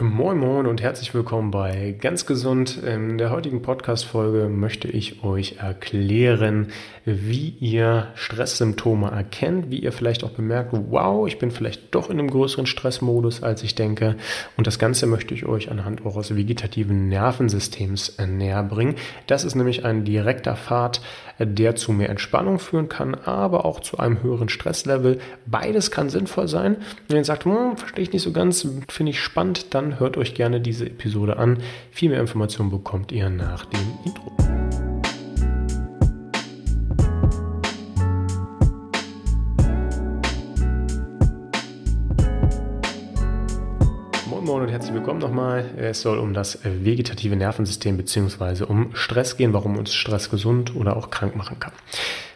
Moin Moin und herzlich willkommen bei Ganz Gesund. In der heutigen Podcast-Folge möchte ich euch erklären, wie ihr Stresssymptome erkennt, wie ihr vielleicht auch bemerkt, wow, ich bin vielleicht doch in einem größeren Stressmodus, als ich denke. Und das Ganze möchte ich euch anhand eures vegetativen Nervensystems näher bringen. Das ist nämlich ein direkter Pfad, der zu mehr Entspannung führen kann, aber auch zu einem höheren Stresslevel. Beides kann sinnvoll sein. Wenn ihr sagt, hm, verstehe ich nicht so ganz, finde ich spannend, dann dann hört euch gerne diese Episode an. Viel mehr Informationen bekommt ihr nach dem Intro. Und herzlich willkommen nochmal. Es soll um das vegetative Nervensystem bzw. um Stress gehen, warum uns Stress gesund oder auch krank machen kann.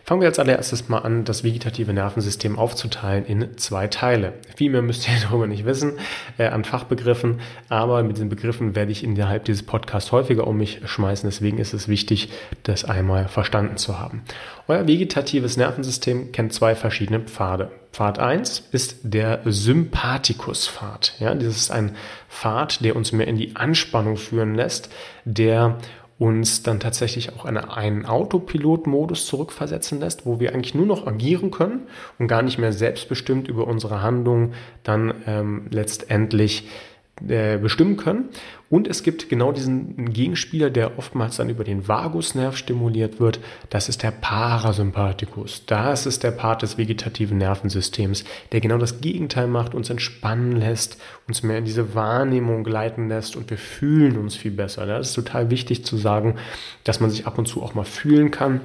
Fangen wir als allererstes mal an, das vegetative Nervensystem aufzuteilen in zwei Teile. Viel mehr müsst ihr darüber nicht wissen äh, an Fachbegriffen, aber mit den Begriffen werde ich innerhalb dieses Podcasts häufiger um mich schmeißen. Deswegen ist es wichtig, das einmal verstanden zu haben. Euer vegetatives Nervensystem kennt zwei verschiedene Pfade. Pfad 1 ist der Sympathikus-Pfad. Ja, das ist ein Pfad, der uns mehr in die Anspannung führen lässt, der uns dann tatsächlich auch eine, einen Autopilot-Modus zurückversetzen lässt, wo wir eigentlich nur noch agieren können und gar nicht mehr selbstbestimmt über unsere Handlung dann ähm, letztendlich äh, bestimmen können. Und es gibt genau diesen Gegenspieler, der oftmals dann über den Vagusnerv stimuliert wird. Das ist der Parasympathikus. Das ist der Part des vegetativen Nervensystems, der genau das Gegenteil macht, uns entspannen lässt, uns mehr in diese Wahrnehmung gleiten lässt und wir fühlen uns viel besser. Das ist total wichtig zu sagen, dass man sich ab und zu auch mal fühlen kann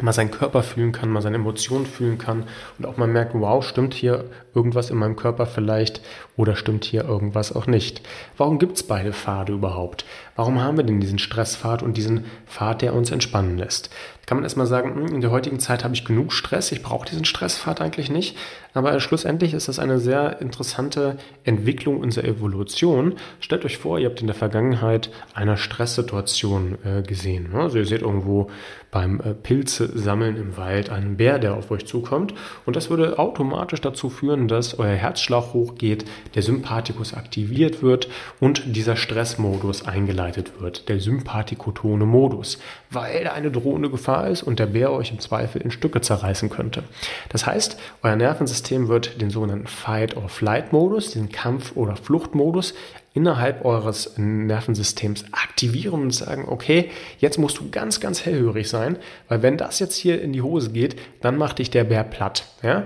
mal seinen Körper fühlen kann, mal seine Emotionen fühlen kann und auch mal merkt, wow, stimmt hier irgendwas in meinem Körper vielleicht oder stimmt hier irgendwas auch nicht. Warum gibt es beide Pfade überhaupt? Warum haben wir denn diesen Stresspfad und diesen Pfad, der uns entspannen lässt? Kann man erstmal sagen, hm, in der heutigen Zeit habe ich genug Stress, ich brauche diesen Stresspfad eigentlich nicht. Aber schlussendlich ist das eine sehr interessante Entwicklung unserer Evolution. Stellt euch vor, ihr habt in der Vergangenheit eine Stresssituation äh, gesehen. Also ihr seht irgendwo beim äh, Pilze sammeln im Wald einen Bär, der auf euch zukommt. Und das würde automatisch dazu führen, dass euer Herzschlag hochgeht, der Sympathikus aktiviert wird und dieser Stressmodus eingeleitet wird, der sympathikotone Modus, weil da eine drohende Gefahr Gefahr ist und der Bär euch im Zweifel in Stücke zerreißen könnte. Das heißt, euer Nervensystem wird den sogenannten Fight-or-Flight-Modus, den Kampf- oder Fluchtmodus, innerhalb eures Nervensystems aktivieren und sagen, okay, jetzt musst du ganz, ganz hellhörig sein, weil wenn das jetzt hier in die Hose geht, dann macht dich der Bär platt. Ja?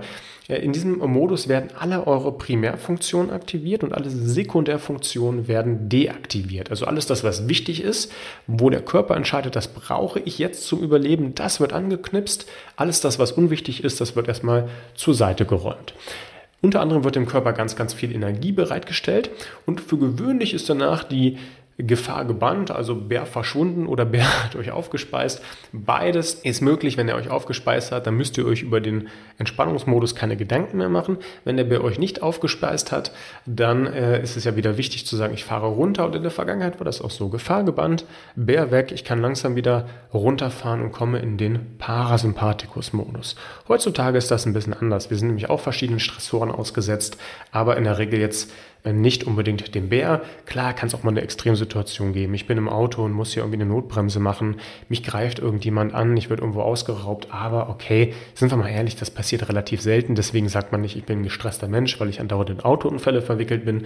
In diesem Modus werden alle eure Primärfunktionen aktiviert und alle Sekundärfunktionen werden deaktiviert. Also alles das, was wichtig ist, wo der Körper entscheidet, das brauche ich jetzt zum Überleben, das wird angeknipst. Alles das, was unwichtig ist, das wird erstmal zur Seite geräumt. Unter anderem wird dem Körper ganz, ganz viel Energie bereitgestellt. Und für gewöhnlich ist danach die Gefahr gebannt, also Bär verschwunden oder Bär hat euch aufgespeist. Beides ist möglich, wenn er euch aufgespeist hat, dann müsst ihr euch über den Entspannungsmodus keine Gedanken mehr machen. Wenn der Bär euch nicht aufgespeist hat, dann äh, ist es ja wieder wichtig zu sagen, ich fahre runter und in der Vergangenheit war das auch so. Gefahr gebannt, Bär weg, ich kann langsam wieder runterfahren und komme in den Parasympathikus-Modus. Heutzutage ist das ein bisschen anders. Wir sind nämlich auch verschiedenen Stressoren ausgesetzt, aber in der Regel jetzt nicht unbedingt dem Bär. Klar kann es auch mal eine Extremsituation geben. Ich bin im Auto und muss hier irgendwie eine Notbremse machen. Mich greift irgendjemand an, ich werde irgendwo ausgeraubt. Aber okay, sind wir mal ehrlich, das passiert relativ selten. Deswegen sagt man nicht, ich bin ein gestresster Mensch, weil ich andauernd in Autounfälle verwickelt bin.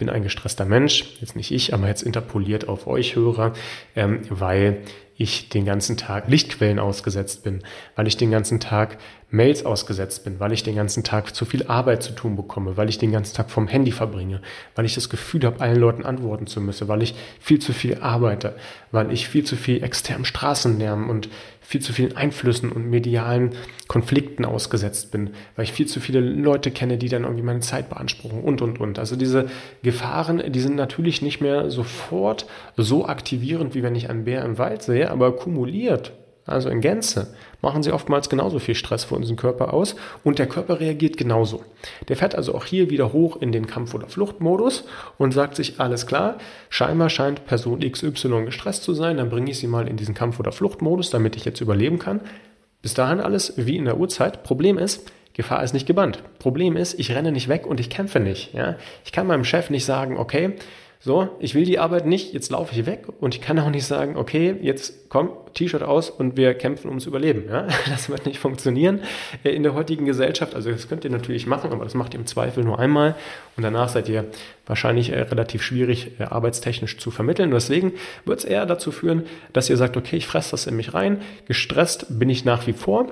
Bin ein gestresster Mensch, jetzt nicht ich, aber jetzt interpoliert auf euch Hörer, ähm, weil ich den ganzen Tag Lichtquellen ausgesetzt bin, weil ich den ganzen Tag Mails ausgesetzt bin, weil ich den ganzen Tag zu viel Arbeit zu tun bekomme, weil ich den ganzen Tag vom Handy verbringe, weil ich das Gefühl habe, allen Leuten antworten zu müssen, weil ich viel zu viel arbeite, weil ich viel zu viel externen Straßenlärm und viel zu vielen Einflüssen und medialen Konflikten ausgesetzt bin, weil ich viel zu viele Leute kenne, die dann irgendwie meine Zeit beanspruchen und, und, und. Also diese Gefahren, die sind natürlich nicht mehr sofort so aktivierend, wie wenn ich einen Bär im Wald sehe, aber kumuliert also in Gänze, machen sie oftmals genauso viel Stress für unseren Körper aus und der Körper reagiert genauso. Der fährt also auch hier wieder hoch in den Kampf- oder Fluchtmodus und sagt sich, alles klar, scheinbar scheint Person XY gestresst zu sein, dann bringe ich sie mal in diesen Kampf- oder Fluchtmodus, damit ich jetzt überleben kann. Bis dahin alles wie in der Uhrzeit. Problem ist, Gefahr ist nicht gebannt. Problem ist, ich renne nicht weg und ich kämpfe nicht. Ja? Ich kann meinem Chef nicht sagen, okay, So, ich will die Arbeit nicht, jetzt laufe ich weg und ich kann auch nicht sagen, okay, jetzt komm, T-Shirt aus und wir kämpfen ums Überleben. Ja? Das wird nicht funktionieren äh, in der heutigen Gesellschaft. Also das könnt ihr natürlich machen, aber das macht ihr im Zweifel nur einmal und danach seid ihr wahrscheinlich äh, relativ schwierig äh, arbeitstechnisch zu vermitteln. Und deswegen wird es eher dazu führen, dass ihr sagt, okay, ich fresse das in mich rein, gestresst bin ich nach wie vor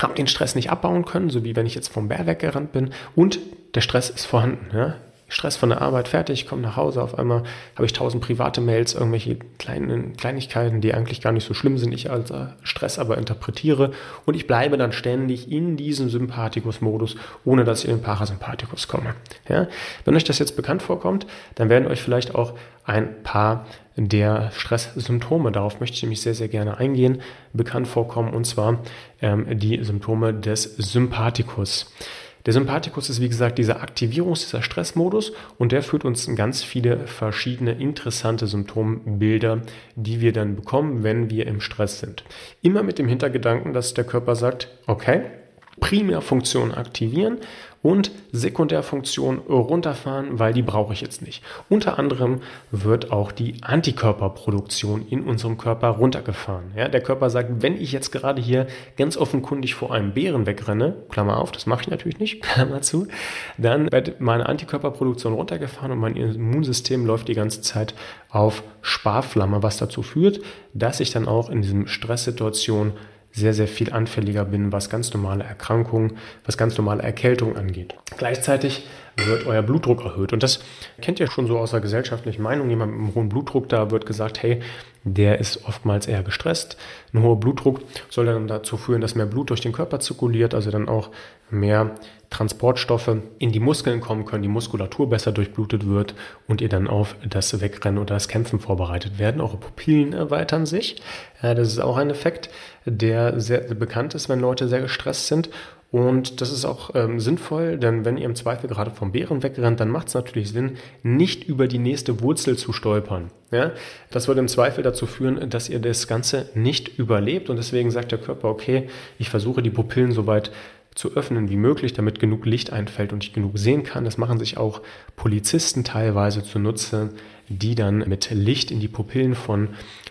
habe den Stress nicht abbauen können, so wie wenn ich jetzt vom Bär weggerannt bin und der Stress ist vorhanden. Ja? Stress von der Arbeit fertig, komme nach Hause, auf einmal habe ich tausend private Mails, irgendwelche kleinen Kleinigkeiten, die eigentlich gar nicht so schlimm sind, ich als äh, Stress aber interpretiere und ich bleibe dann ständig in diesem Sympathikus-Modus, ohne dass ich in den Parasympathikus komme. Ja? Wenn euch das jetzt bekannt vorkommt, dann werden euch vielleicht auch ein paar der Stresssymptome, darauf möchte ich nämlich sehr, sehr gerne eingehen, bekannt vorkommen, und zwar ähm, die Symptome des Sympathikus. Der Sympathikus ist wie gesagt dieser Aktivierungs-, dieser Stressmodus und der führt uns in ganz viele verschiedene interessante Symptombilder, die wir dann bekommen, wenn wir im Stress sind. Immer mit dem Hintergedanken, dass der Körper sagt, okay, Primärfunktion aktivieren und Sekundärfunktion runterfahren, weil die brauche ich jetzt nicht. Unter anderem wird auch die Antikörperproduktion in unserem Körper runtergefahren. Ja, der Körper sagt, wenn ich jetzt gerade hier ganz offenkundig vor einem Bären wegrenne, Klammer auf, das mache ich natürlich nicht, Klammer zu, dann wird meine Antikörperproduktion runtergefahren und mein Immunsystem läuft die ganze Zeit auf Sparflamme, was dazu führt, dass ich dann auch in diesem Stresssituation sehr, sehr viel anfälliger bin, was ganz normale Erkrankungen, was ganz normale Erkältungen angeht. Gleichzeitig wird euer Blutdruck erhöht. Und das kennt ihr schon so aus der gesellschaftlichen Meinung. Jemand mit einem hohen Blutdruck, da wird gesagt, hey, der ist oftmals eher gestresst. Ein hoher Blutdruck soll dann dazu führen, dass mehr Blut durch den Körper zirkuliert, also dann auch mehr Transportstoffe in die Muskeln kommen können, die Muskulatur besser durchblutet wird und ihr dann auf das Wegrennen oder das Kämpfen vorbereitet werden. Eure Pupillen erweitern sich. Das ist auch ein Effekt, der sehr bekannt ist, wenn Leute sehr gestresst sind. Und das ist auch ähm, sinnvoll, denn wenn ihr im Zweifel gerade vom Bären wegrennt, dann macht es natürlich Sinn, nicht über die nächste Wurzel zu stolpern. Ja? Das würde im Zweifel dazu führen, dass ihr das Ganze nicht überlebt und deswegen sagt der Körper, okay, ich versuche die Pupillen soweit zu öffnen wie möglich, damit genug Licht einfällt und ich genug sehen kann. Das machen sich auch Polizisten teilweise zunutze, die dann mit Licht in die Pupillen von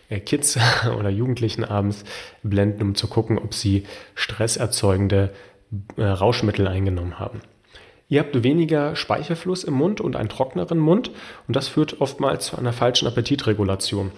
äh, Kids oder Jugendlichen abends blenden, um zu gucken, ob sie stresserzeugende äh, Rauschmittel eingenommen haben. Ihr habt weniger Speichelfluss im Mund und einen trockneren Mund und das führt oftmals zu einer falschen Appetitregulation.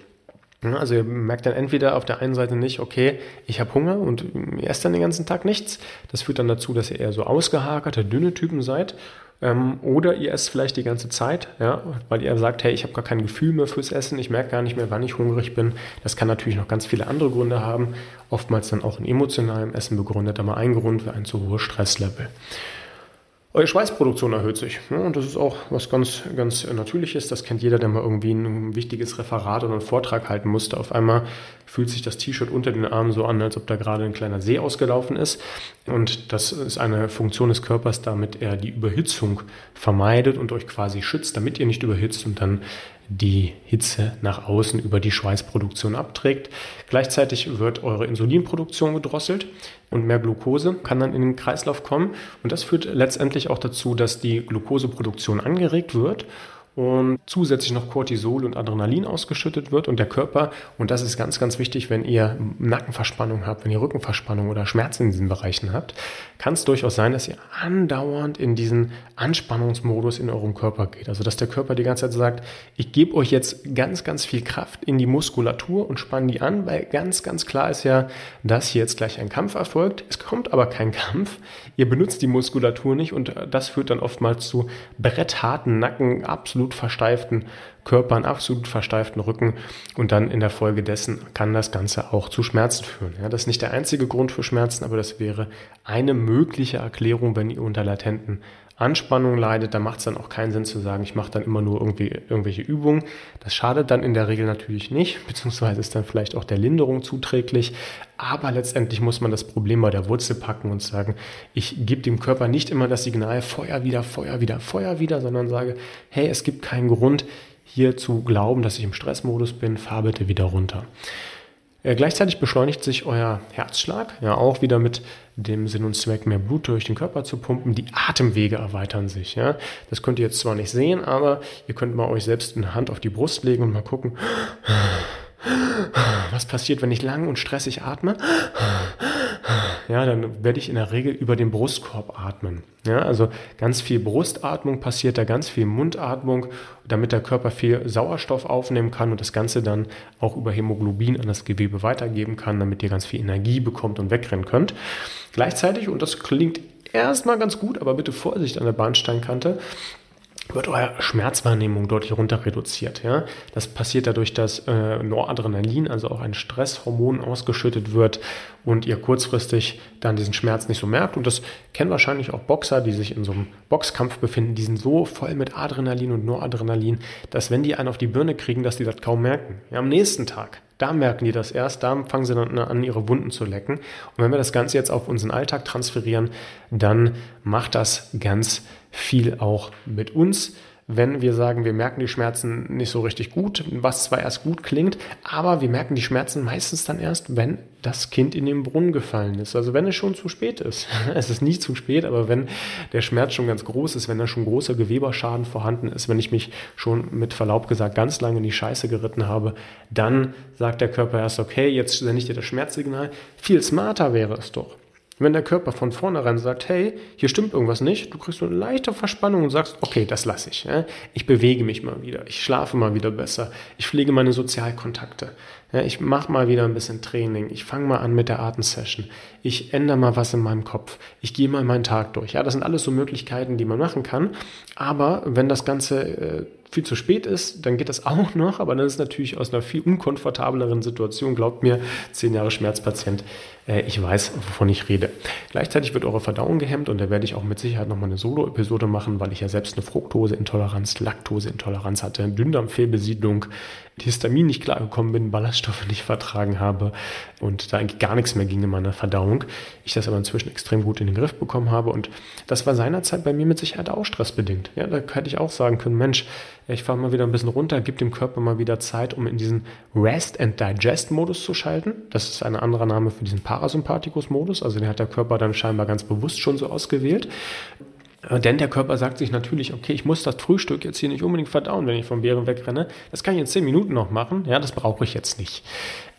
Also ihr merkt dann entweder auf der einen Seite nicht, okay, ich habe Hunger und esst dann den ganzen Tag nichts. Das führt dann dazu, dass ihr eher so ausgehakerte, dünne Typen seid. Ähm, oder ihr esst vielleicht die ganze Zeit, ja, weil ihr sagt, hey, ich habe gar kein Gefühl mehr fürs Essen, ich merke gar nicht mehr, wann ich hungrig bin. Das kann natürlich noch ganz viele andere Gründe haben, oftmals dann auch in emotionalem Essen begründet, aber ein Grund für ein zu hohes Stresslevel. Eure Schweißproduktion erhöht sich. Ne? Und das ist auch was ganz, ganz Natürliches. Das kennt jeder, der mal irgendwie ein wichtiges Referat oder einen Vortrag halten musste. Auf einmal fühlt sich das T-Shirt unter den Armen so an, als ob da gerade ein kleiner See ausgelaufen ist. Und das ist eine Funktion des Körpers, damit er die Überhitzung vermeidet und euch quasi schützt, damit ihr nicht überhitzt und dann die Hitze nach außen über die Schweißproduktion abträgt. Gleichzeitig wird eure Insulinproduktion gedrosselt und mehr Glucose kann dann in den Kreislauf kommen. Und das führt letztendlich auch dazu, dass die Glukoseproduktion angeregt wird und zusätzlich noch Cortisol und Adrenalin ausgeschüttet wird und der Körper, und das ist ganz, ganz wichtig, wenn ihr Nackenverspannung habt, wenn ihr Rückenverspannung oder Schmerzen in diesen Bereichen habt, kann es durchaus sein, dass ihr andauernd in diesen Anspannungsmodus in eurem Körper geht. Also dass der Körper die ganze Zeit sagt, ich gebe euch jetzt ganz, ganz viel Kraft in die Muskulatur und spanne die an, weil ganz, ganz klar ist ja, dass hier jetzt gleich ein Kampf erfolgt. Es kommt aber kein Kampf. Ihr benutzt die Muskulatur nicht und das führt dann oftmals zu brettharten Nacken, absolut absolut versteiften Körper, einen absolut versteiften Rücken und dann in der Folge dessen kann das Ganze auch zu Schmerzen führen. Ja, das ist nicht der einzige Grund für Schmerzen, aber das wäre eine mögliche Erklärung, wenn ihr unter latenten Anspannung leidet, da macht es dann auch keinen Sinn zu sagen, ich mache dann immer nur irgendwie irgendwelche Übungen. Das schadet dann in der Regel natürlich nicht, beziehungsweise ist dann vielleicht auch der Linderung zuträglich. Aber letztendlich muss man das Problem bei der Wurzel packen und sagen, ich gebe dem Körper nicht immer das Signal Feuer wieder, Feuer wieder, Feuer wieder, sondern sage, hey, es gibt keinen Grund hier zu glauben, dass ich im Stressmodus bin, fahr bitte wieder runter. Äh, gleichzeitig beschleunigt sich euer Herzschlag, ja auch wieder mit dem Sinn und Zweck, mehr Blut durch den Körper zu pumpen. Die Atemwege erweitern sich. Ja. Das könnt ihr jetzt zwar nicht sehen, aber ihr könnt mal euch selbst eine Hand auf die Brust legen und mal gucken, was passiert, wenn ich lang und stressig atme ja, dann werde ich in der Regel über den Brustkorb atmen. Ja, also ganz viel Brustatmung passiert da, ganz viel Mundatmung, damit der Körper viel Sauerstoff aufnehmen kann und das Ganze dann auch über Hämoglobin an das Gewebe weitergeben kann, damit ihr ganz viel Energie bekommt und wegrennen könnt. Gleichzeitig, und das klingt erstmal ganz gut, aber bitte Vorsicht an der Bahnsteinkante, wird eure Schmerzwahrnehmung deutlich runter reduziert. Ja? Das passiert dadurch, dass äh, Noradrenalin, also auch ein Stresshormon, ausgeschüttet wird und ihr kurzfristig dann diesen Schmerz nicht so merkt. Und das kennen wahrscheinlich auch Boxer, die sich in so einem Boxkampf befinden. Die sind so voll mit Adrenalin und Noradrenalin, dass wenn die einen auf die Birne kriegen, dass die das kaum merken. Ja, am nächsten Tag, da merken die das erst, da fangen sie dann an, ihre Wunden zu lecken. Und wenn wir das Ganze jetzt auf unseren Alltag transferieren, dann macht das ganz viel auch mit uns wenn wir sagen, wir merken die Schmerzen nicht so richtig gut, was zwar erst gut klingt, aber wir merken die Schmerzen meistens dann erst, wenn das Kind in den Brunnen gefallen ist. Also wenn es schon zu spät ist. Es ist nicht zu spät, aber wenn der Schmerz schon ganz groß ist, wenn da schon großer Geweberschaden vorhanden ist, wenn ich mich schon mit Verlaub gesagt ganz lange in die Scheiße geritten habe, dann sagt der Körper erst, okay, jetzt sende ich dir das Schmerzsignal. Viel smarter wäre es doch, wenn der Körper von vornherein sagt, hey, hier stimmt irgendwas nicht, du kriegst so eine leichte Verspannung und sagst, okay, das lasse ich. Ich bewege mich mal wieder, ich schlafe mal wieder besser, ich pflege meine Sozialkontakte, ich mache mal wieder ein bisschen Training, ich fange mal an mit der Atemsession, ich ändere mal was in meinem Kopf, ich gehe mal meinen Tag durch. Ja, das sind alles so Möglichkeiten, die man machen kann. Aber wenn das Ganze äh, viel zu spät ist, dann geht das auch noch, aber dann ist natürlich aus einer viel unkomfortableren Situation, glaubt mir, zehn Jahre Schmerzpatient, äh, ich weiß, wovon ich rede. Gleichzeitig wird eure Verdauung gehemmt und da werde ich auch mit Sicherheit nochmal eine Solo-Episode machen, weil ich ja selbst eine Fructoseintoleranz, Laktoseintoleranz hatte, Dünndarmfehlbesiedlung, Histamin nicht klargekommen bin, Ballaststoffe nicht vertragen habe und da eigentlich gar nichts mehr ging in meiner Verdauung. Ich das aber inzwischen extrem gut in den Griff bekommen habe und das war seinerzeit bei mir mit Sicherheit auch stressbedingt. Ja, da hätte ich auch sagen können, Mensch, ich fahre mal wieder ein bisschen runter, gib dem Körper mal wieder Zeit, um in diesen Rest and Digest Modus zu schalten. Das ist ein anderer Name für diesen Parasympathikus Modus, also den hat der Körper dann scheinbar ganz bewusst schon so ausgewählt. Äh, denn der Körper sagt sich natürlich, okay, ich muss das Frühstück jetzt hier nicht unbedingt verdauen, wenn ich vom Bären wegrenne. Das kann ich in zehn Minuten noch machen. Ja, das brauche ich jetzt nicht.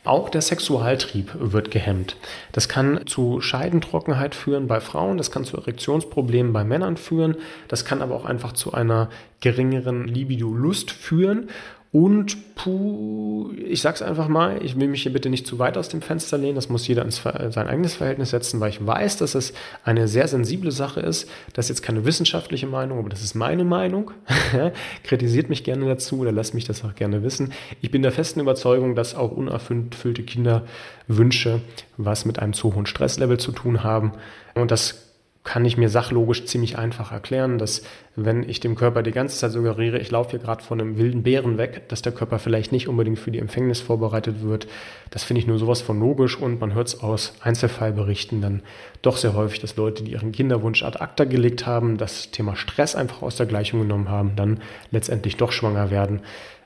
Auch der Sexualtrieb wird gehemmt. Das kann zu Scheidentrockenheit führen bei Frauen, das kann zu Erektionsproblemen bei Männern führen, das kann aber auch einfach zu einer geringeren Libido-Lust führen und puh, ich sag's einfach mal, ich will mich hier bitte nicht zu weit aus dem Fenster lehnen, das muss jeder ins sein eigenes Verhältnis setzen, weil ich weiß, dass es eine sehr sensible Sache ist. Das ist jetzt keine wissenschaftliche Meinung, aber das ist meine Meinung. Kritisiert mich gerne dazu oder lasst mich das auch gerne wissen. Ich bin der festen Überzeugung, dass auch unerfüllte Kinderwünsche was mit einem zu hohen Stresslevel zu tun haben. Und das kann ich mir sachlogisch ziemlich einfach erklären, dass wenn ich dem Körper die ganze Zeit suggeriere, ich laufe hier gerade von einem wilden Bären weg, dass der Körper vielleicht nicht unbedingt für die Empfängnis vorbereitet wird. Das finde ich nur sowas von logisch und man hört es aus Einzelfallberichten dann doch sehr häufig, dass Leute, die ihren Kinderwunsch ad acta gelegt haben, das Thema Stress einfach aus der Gleichung genommen haben, dann letztendlich doch schwanger werden.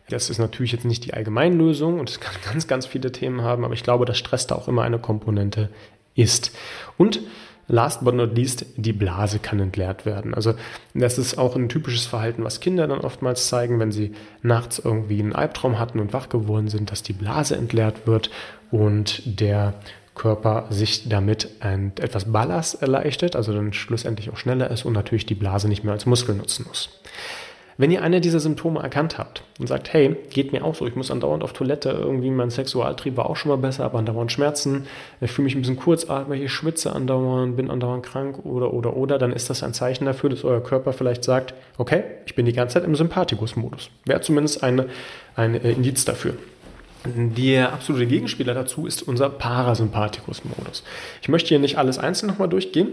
Das ist natürlich jetzt nicht die Allgemeinlösung und es kann ganz, ganz viele Themen haben, aber ich glaube, dass Stress da auch immer eine Komponente ist. Und Last but not least, die Blase kann entleert werden. Also das ist auch ein typisches Verhalten, was Kinder dann oftmals zeigen, wenn sie nachts irgendwie einen Albtraum hatten und wach geworden sind, dass die Blase entleert wird und der Körper sich damit ein, etwas Ballast erleichtert, also dann schlussendlich auch schneller ist und natürlich die Blase nicht mehr als Muskel nutzen muss. Wenn ihr eine dieser Symptome erkannt habt und sagt, hey, geht mir auch so, ich muss andauernd auf Toilette, irgendwie mein Sexualtrieb war auch schon mal besser, aber andauernd Schmerzen, ich fühle mich ein bisschen kurzatmig, ich schwitze andauernd, bin andauernd krank oder, oder, oder, dann ist das ein Zeichen dafür, dass euer Körper vielleicht sagt, okay, ich bin die ganze Zeit im Sympathikus-Modus. Wäre zumindest eine, ein äh, Indiz dafür. Der absolute Gegenspieler dazu ist unser Parasympathikus-Modus. Ich möchte hier nicht alles einzeln nochmal durchgehen,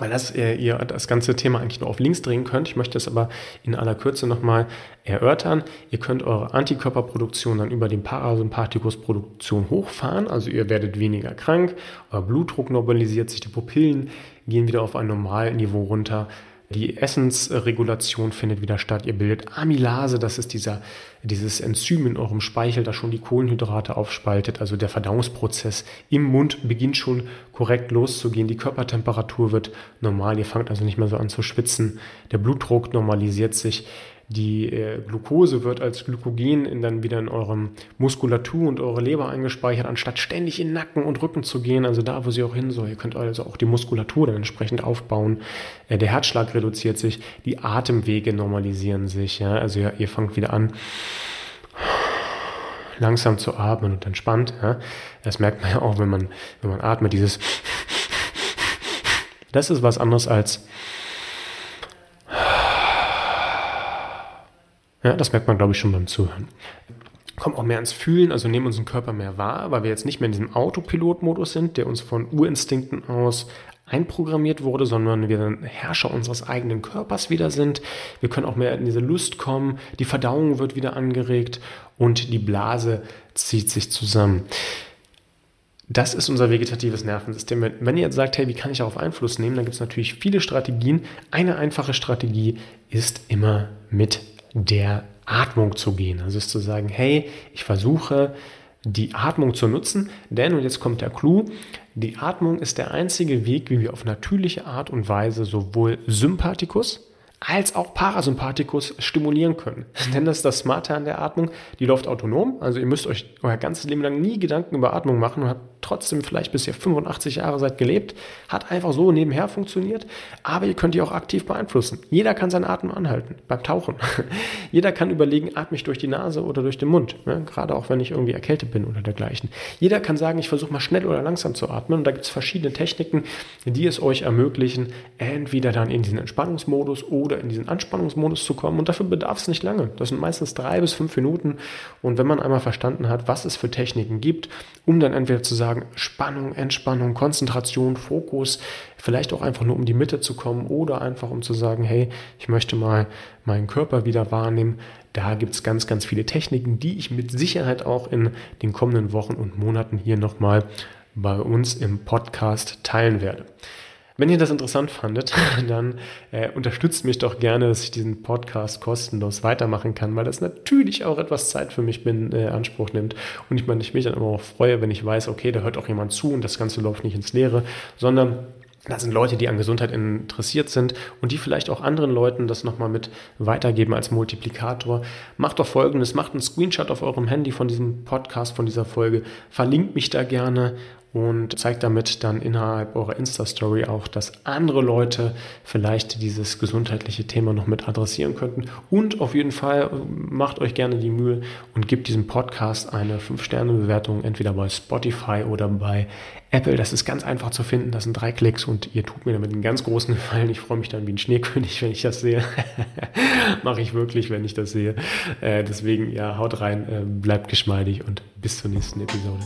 weil das, äh, ihr das ganze Thema eigentlich nur auf links drehen könnt. Ich möchte es aber in aller Kürze nochmal erörtern. Ihr könnt eure Antikörperproduktion dann über die Parasympathikusproduktion hochfahren, also ihr werdet weniger krank, euer Blutdruck normalisiert sich, die Pupillen gehen wieder auf ein Normalniveau runter. Die Essensregulation findet wieder statt. Ihr bildet Amylase, das ist dieser, dieses Enzym in eurem Speichel, das schon die Kohlenhydrate aufspaltet. Also der Verdauungsprozess im Mund beginnt schon korrekt loszugehen. Die Körpertemperatur wird normal. Ihr fangt also nicht mehr so an zu schwitzen. Der Blutdruck normalisiert sich. Die äh, Glucose wird als Glykogen in, dann wieder in eurem Muskulatur und eure Leber eingespeichert, anstatt ständig in Nacken und Rücken zu gehen, also da, wo sie auch hin soll. Ihr könnt also auch die Muskulatur dann entsprechend aufbauen. Äh, der Herzschlag reduziert sich, die Atemwege normalisieren sich. Ja? Also ihr, ihr fangt wieder an langsam zu atmen und entspannt. Ja? Das merkt man ja auch, wenn man, wenn man atmet, dieses das ist was anderes als Ja, das merkt man, glaube ich, schon beim Zuhören. Kommen auch mehr ins Fühlen, also nehmen unseren Körper mehr wahr, weil wir jetzt nicht mehr in diesem Autopilot-Modus sind, der uns von Urinstinkten aus einprogrammiert wurde, sondern wir dann Herrscher unseres eigenen Körpers wieder sind. Wir können auch mehr in diese Lust kommen, die Verdauung wird wieder angeregt und die Blase zieht sich zusammen. Das ist unser vegetatives Nervensystem. Wenn ihr jetzt sagt, hey, wie kann ich darauf Einfluss nehmen, dann gibt es natürlich viele Strategien. Eine einfache Strategie ist immer mit der Atmung zu gehen. Also ist zu sagen, hey, ich versuche die Atmung zu nutzen, denn, und jetzt kommt der Clou, die Atmung ist der einzige Weg, wie wir auf natürliche Art und Weise sowohl Sympathikus als auch Parasympathikus stimulieren können. Nenne das das Smarte an der Atmung. Die läuft autonom, also ihr müsst euch euer ganzes Leben lang nie Gedanken über Atmung machen und habt trotzdem vielleicht bis ihr 85 Jahre seid gelebt, hat einfach so nebenher funktioniert, aber ihr könnt die auch aktiv beeinflussen. Jeder kann seinen Atem anhalten beim Tauchen. Jeder kann überlegen, atme ich durch die Nase oder durch den Mund, ja, gerade auch wenn ich irgendwie erkältet bin oder dergleichen. Jeder kann sagen, ich versuche mal schnell oder langsam zu atmen und da gibt es verschiedene Techniken, die es euch ermöglichen, entweder dann in diesen Entspannungsmodus oder in diesen Anspannungsmodus zu kommen und dafür bedarf es nicht lange. Das sind meistens drei bis fünf Minuten und wenn man einmal verstanden hat, was es für Techniken gibt, um dann entweder zu sagen, sagen, Spannung, Entspannung, Konzentration, Fokus, vielleicht auch einfach nur um die Mitte zu kommen oder einfach um zu sagen, hey, ich möchte mal meinen Körper wieder wahrnehmen. Da gibt es ganz, ganz viele Techniken, die ich mit Sicherheit auch in den kommenden Wochen und Monaten hier nochmal bei uns im Podcast teilen werde. Wenn ihr das interessant fandet, dann äh, unterstützt mich doch gerne, dass ich diesen Podcast kostenlos weitermachen kann, weil das natürlich auch etwas Zeit für mich in äh, Anspruch nimmt. Und ich meine, ich mich dann immer auch freue, wenn ich weiß, okay, da hört auch jemand zu und das Ganze läuft nicht ins Leere, sondern das sind Leute, die an Gesundheit interessiert sind und die vielleicht auch anderen Leuten das nochmal mit weitergeben als Multiplikator. Macht doch folgendes, macht einen Screenshot auf eurem Handy von diesem Podcast, von dieser Folge, verlinkt mich da gerne und zeigt damit dann innerhalb eurer Insta-Story auch, dass andere Leute vielleicht dieses gesundheitliche Thema noch mit adressieren könnten. Und auf jeden Fall macht euch gerne die Mühe und gebt diesem Podcast eine 5-Sterne-Bewertung, entweder bei Spotify oder bei Apple. Das ist ganz einfach zu finden. Das sind drei Klicks und ihr tut mir damit einen ganz großen Gefallen. Ich freue mich dann wie ein Schneekönig, wenn ich das sehe. Mache ich wirklich, wenn ich das sehe. Äh, deswegen, ja, haut rein, äh, bleibt geschmeidig und bis zur nächsten Episode.